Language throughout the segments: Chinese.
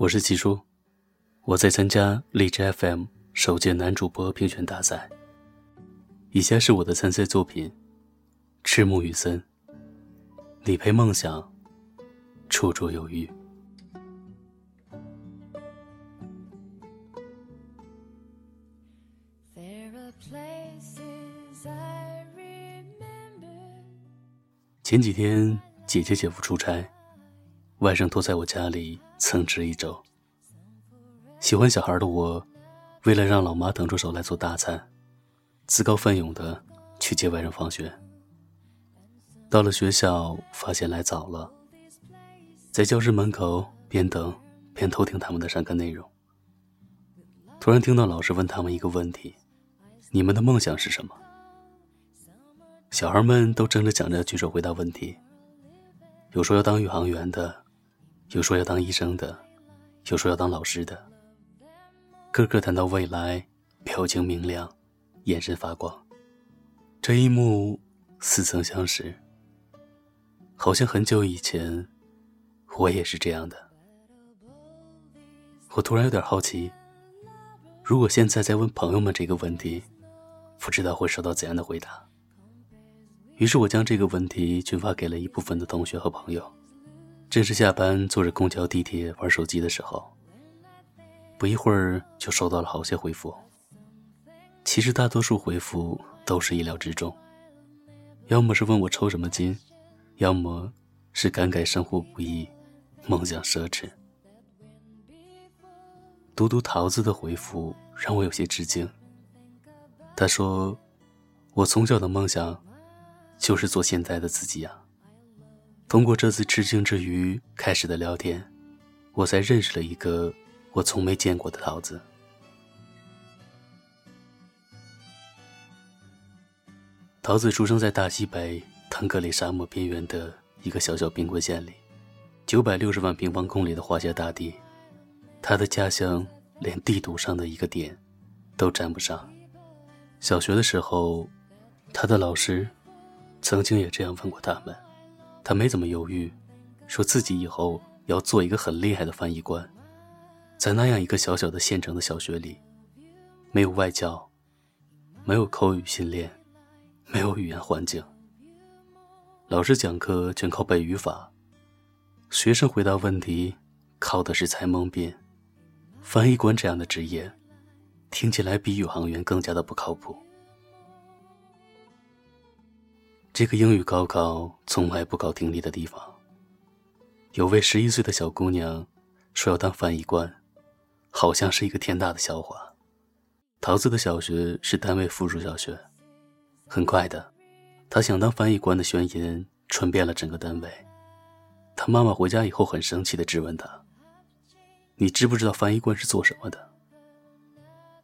我是齐叔，我在参加荔枝 FM 首届男主播评选大赛。以下是我的参赛作品《赤木雨森》，你陪梦想绰绰有余。前几天，姐姐姐夫出差，外甥托在我家里蹭吃一周。喜欢小孩的我，为了让老妈腾出手来做大餐，自告奋勇的去接外甥放学。到了学校，发现来早了，在教室门口边等边偷听他们的上课内容。突然听到老师问他们一个问题：“你们的梦想是什么？”小孩们都争着抢着举手回答问题，有说要当宇航员的，有说要当医生的，有说要当老师的。个个谈到未来，表情明亮，眼神发光。这一幕似曾相识，好像很久以前，我也是这样的。我突然有点好奇，如果现在再问朋友们这个问题，不知道会收到怎样的回答。于是我将这个问题群发给了一部分的同学和朋友。正是下班坐着公交、地铁玩手机的时候，不一会儿就收到了好些回复。其实大多数回复都是意料之中，要么是问我抽什么筋，要么是感慨生活不易，梦想奢侈。读读桃子的回复让我有些吃惊。他说：“我从小的梦想。”就是做现在的自己呀。通过这次吃惊之余开始的聊天，我才认识了一个我从没见过的桃子。桃子出生在大西北腾格里沙漠边缘的一个小小冰棍县里，九百六十万平方公里的华夏大地，他的家乡连地图上的一个点都沾不上。小学的时候，他的老师。曾经也这样问过他们，他没怎么犹豫，说自己以后要做一个很厉害的翻译官。在那样一个小小的县城的小学里，没有外教，没有口语训练，没有语言环境。老师讲课全靠背语法，学生回答问题靠的是猜蒙辩。翻译官这样的职业，听起来比宇航员更加的不靠谱。这个英语高考从来不考听力的地方，有位十一岁的小姑娘说要当翻译官，好像是一个天大的笑话。桃子的小学是单位附属小学，很快的，她想当翻译官的宣言传遍了整个单位。她妈妈回家以后很生气的质问她：“你知不知道翻译官是做什么的？”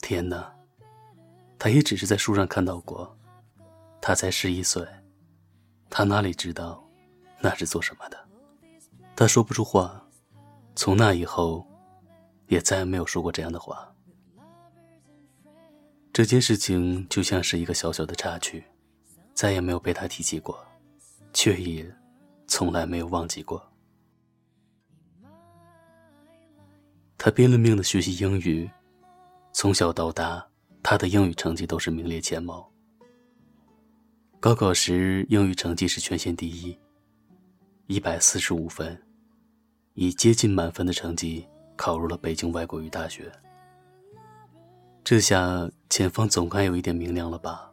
天哪，她也只是在书上看到过，她才十一岁。他哪里知道，那是做什么的？他说不出话，从那以后，也再也没有说过这样的话。这件事情就像是一个小小的插曲，再也没有被他提起过，却也从来没有忘记过。他拼了命的学习英语，从小到大，他的英语成绩都是名列前茅。高考时，英语成绩是全县第一，一百四十五分，以接近满分的成绩考入了北京外国语大学。这下前方总该有一点明亮了吧？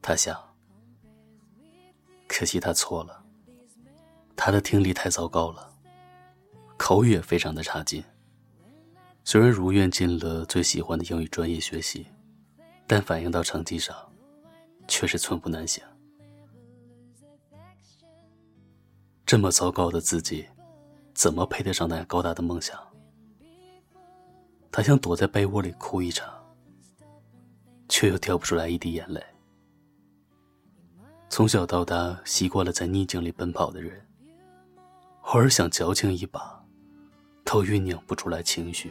他想。可惜他错了，他的听力太糟糕了，口语也非常的差劲。虽然如愿进了最喜欢的英语专业学习，但反映到成绩上。却是寸步难行。这么糟糕的自己，怎么配得上那样高大的梦想？他想躲在被窝里哭一场，却又掉不出来一滴眼泪。从小到大习惯了在逆境里奔跑的人，偶尔想矫情一把，都酝酿不出来情绪。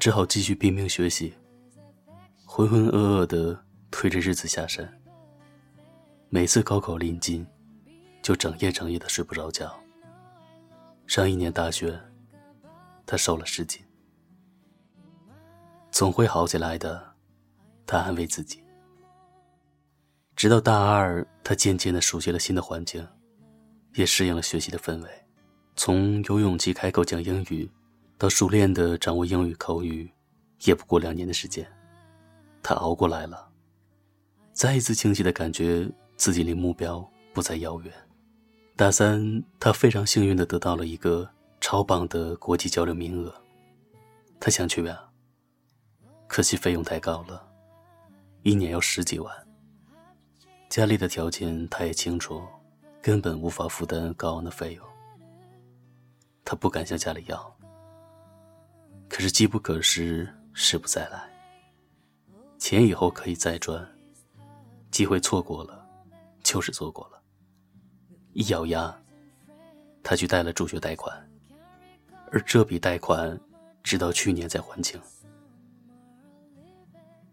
只好继续拼命学习，浑浑噩噩的推着日子下山。每次高考临近，就整夜整夜的睡不着觉。上一年大学，他瘦了十斤。总会好起来的，他安慰自己。直到大二，他渐渐的熟悉了新的环境，也适应了学习的氛围。从有勇气开口讲英语，到熟练的掌握英语口语，也不过两年的时间。他熬过来了，再一次清晰的感觉自己离目标不再遥远。大三，他非常幸运的得到了一个超棒的国际交流名额，他想去呀。可惜费用太高了，一年要十几万。家里的条件他也清楚，根本无法负担高昂的费用。他不敢向家里要，可是机不可失，时不再来。钱以后可以再赚，机会错过了，就是错过了。一咬牙，他去贷了助学贷款，而这笔贷款，直到去年才还清。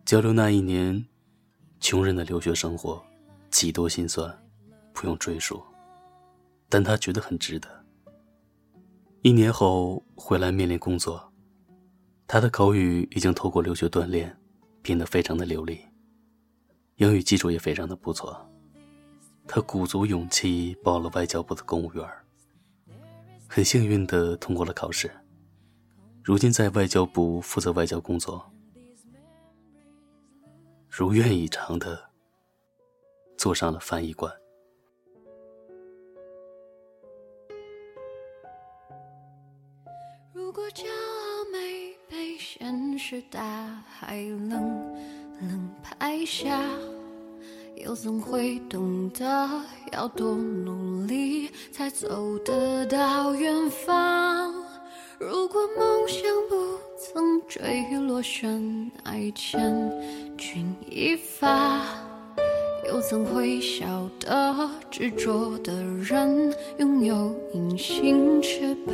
交流那一年，穷人的留学生活，几多心酸，不用赘述，但他觉得很值得。一年后回来面临工作，他的口语已经透过留学锻炼，变得非常的流利，英语基础也非常的不错。他鼓足勇气报了外交部的公务员，很幸运的通过了考试，如今在外交部负责外交工作。如愿以偿的坐上了翻译官。大海冷冷拍下，又怎会懂得要多努力才走得到远方？如果梦想不曾坠落悬崖千钧一发，又怎会晓得执着的人拥有隐形翅膀？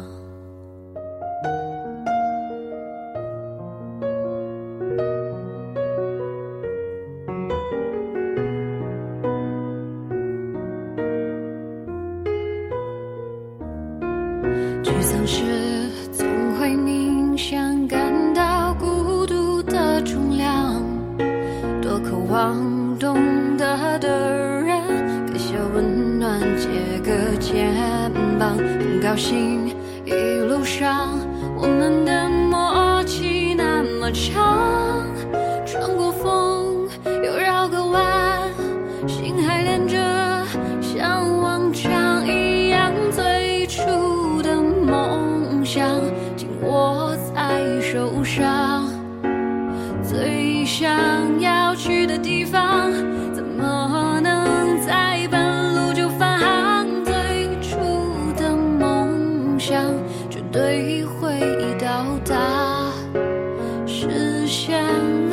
小心一路上我们的默契那么长，穿过风又绕个弯，心还连着，像往常一样最初的梦想紧握在手上，会到达，实现。